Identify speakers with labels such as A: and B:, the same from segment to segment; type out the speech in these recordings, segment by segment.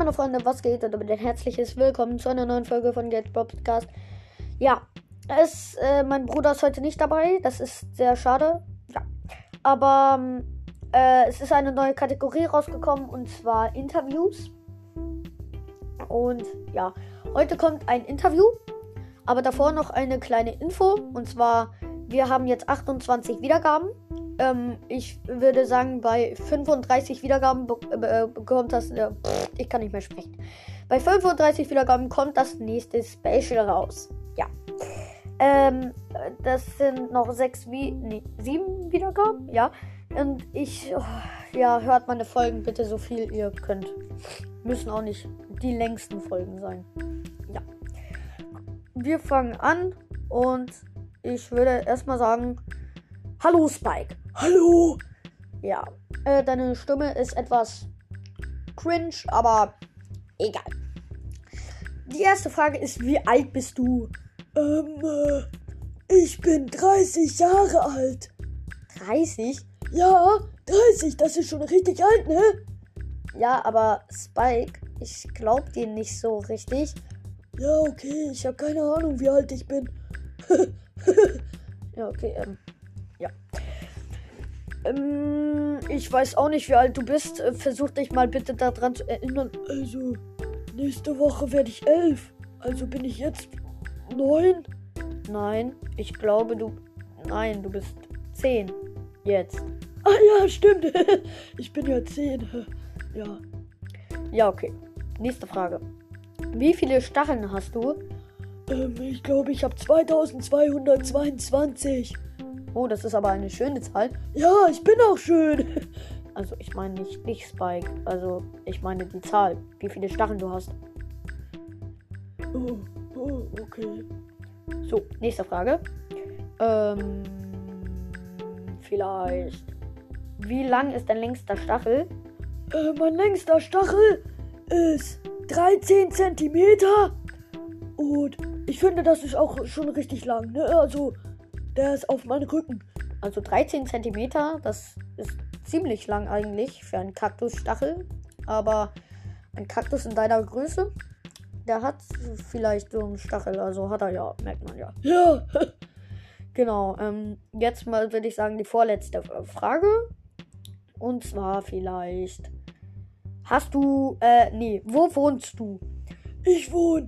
A: meine Freunde, was geht? Und damit ein herzliches Willkommen zu einer neuen Folge von Get Podcast. Ja, es, äh, mein Bruder ist heute nicht dabei. Das ist sehr schade. Ja, aber ähm, äh, es ist eine neue Kategorie rausgekommen und zwar Interviews. Und ja, heute kommt ein Interview, aber davor noch eine kleine Info. Und zwar, wir haben jetzt 28 Wiedergaben. Ähm, ich würde sagen, bei 35 Wiedergaben be äh, bekommt das. Äh, ich kann nicht mehr sprechen. Bei 35 Wiedergaben kommt das nächste Special raus. Ja. Ähm, das sind noch sechs wie. Nee, sieben Wiedergaben, ja. Und ich. Oh, ja, hört meine Folgen bitte so viel ihr könnt. Müssen auch nicht die längsten Folgen sein. Ja. Wir fangen an und ich würde erstmal sagen. Hallo Spike.
B: Hallo.
A: Ja, äh, deine Stimme ist etwas cringe, aber egal. Die erste Frage ist, wie alt bist du?
B: Ähm, äh, ich bin 30 Jahre alt.
A: 30?
B: Ja, 30, das ist schon richtig alt, ne?
A: Ja, aber Spike, ich glaub dir nicht so richtig.
B: Ja, okay, ich habe keine Ahnung, wie alt ich bin.
A: ja, okay, ähm, ja. Ähm, ich weiß auch nicht, wie alt du bist. Äh, Versuch dich mal bitte daran zu erinnern.
B: Also, nächste Woche werde ich elf. Also bin ich jetzt neun?
A: Nein, ich glaube du. Nein, du bist zehn. Jetzt.
B: Ah ja, stimmt. ich bin ja zehn. Ja.
A: Ja, okay. Nächste Frage. Wie viele Stacheln hast du?
B: Ähm, ich glaube, ich habe 2222.
A: Oh, das ist aber eine schöne Zahl.
B: Ja, ich bin auch schön.
A: Also ich meine nicht dich, Spike. Also ich meine die Zahl. Wie viele Stacheln du hast.
B: Oh, oh okay.
A: So, nächste Frage. Ähm, vielleicht. Wie lang ist dein längster Stachel?
B: Äh, mein längster Stachel ist 13 Zentimeter. Und ich finde, das ist auch schon richtig lang. Ne? Also der ist auf meinem Rücken.
A: Also 13 cm, das ist ziemlich lang eigentlich für einen Kaktusstachel. Aber ein Kaktus in deiner Größe, der hat vielleicht so einen Stachel. Also hat er ja, merkt man ja.
B: Ja.
A: genau. Ähm, jetzt mal würde ich sagen die vorletzte Frage. Und zwar vielleicht. Hast du, äh, nee, wo wohnst du?
B: Ich wohne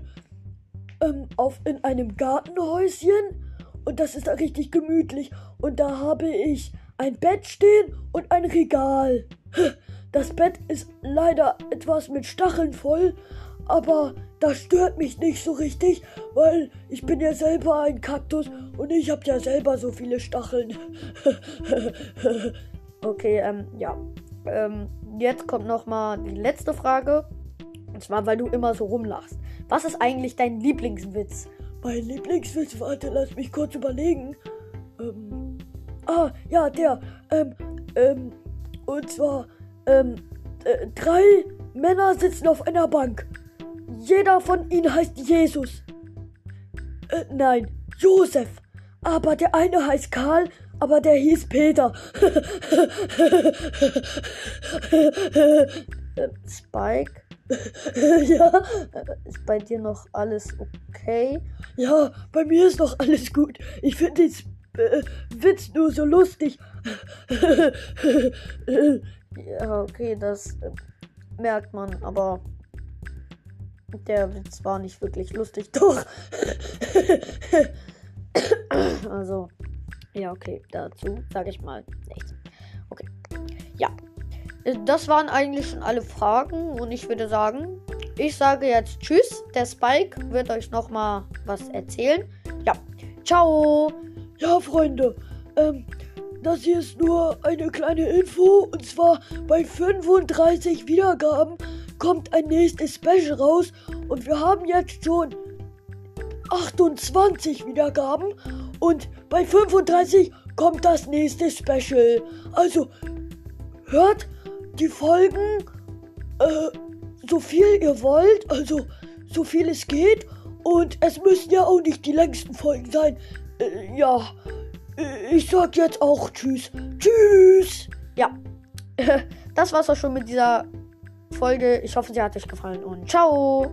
B: ähm, auf, in einem Gartenhäuschen und das ist da richtig gemütlich. Und da habe ich ein Bett stehen und ein Regal. Das Bett ist leider etwas mit Stacheln voll, aber das stört mich nicht so richtig, weil ich bin ja selber ein Kaktus und ich habe ja selber so viele Stacheln.
A: okay, ähm, ja. Ähm, jetzt kommt noch mal die letzte Frage. Und zwar, weil du immer so rumlachst. Was ist eigentlich dein Lieblingswitz?
B: Mein Lieblingswitz, warte, lass mich kurz überlegen. Ähm, ah, ja, der. Ähm, ähm, und zwar, ähm, äh, drei Männer sitzen auf einer Bank. Jeder von ihnen heißt Jesus. Äh, nein, Josef. Aber der eine heißt Karl, aber der hieß Peter.
A: äh, Spike?
B: ja.
A: Ist bei dir noch alles okay?
B: Ja, bei mir ist noch alles gut. Ich finde den äh, Witz nur so lustig.
A: ja, okay, das äh, merkt man, aber der Witz war nicht wirklich lustig. Doch. also, ja, okay, dazu sage ich mal nichts. Okay. Ja, das waren eigentlich schon alle Fragen und ich würde sagen, ich sage jetzt Tschüss. Der Spike wird euch noch mal was erzählen. Ja, ciao.
B: Ja, Freunde, ähm, das hier ist nur eine kleine Info und zwar bei 35 Wiedergaben kommt ein nächstes Special raus und wir haben jetzt schon 28 Wiedergaben und bei 35 kommt das nächste Special. Also hört die Folgen äh, so viel ihr wollt, also so viel es geht. Und es müssen ja auch nicht die längsten Folgen sein. Äh, ja, äh, ich sag jetzt auch Tschüss. Tschüss.
A: Ja, das war's auch schon mit dieser Folge. Ich hoffe, sie hat euch gefallen und ciao.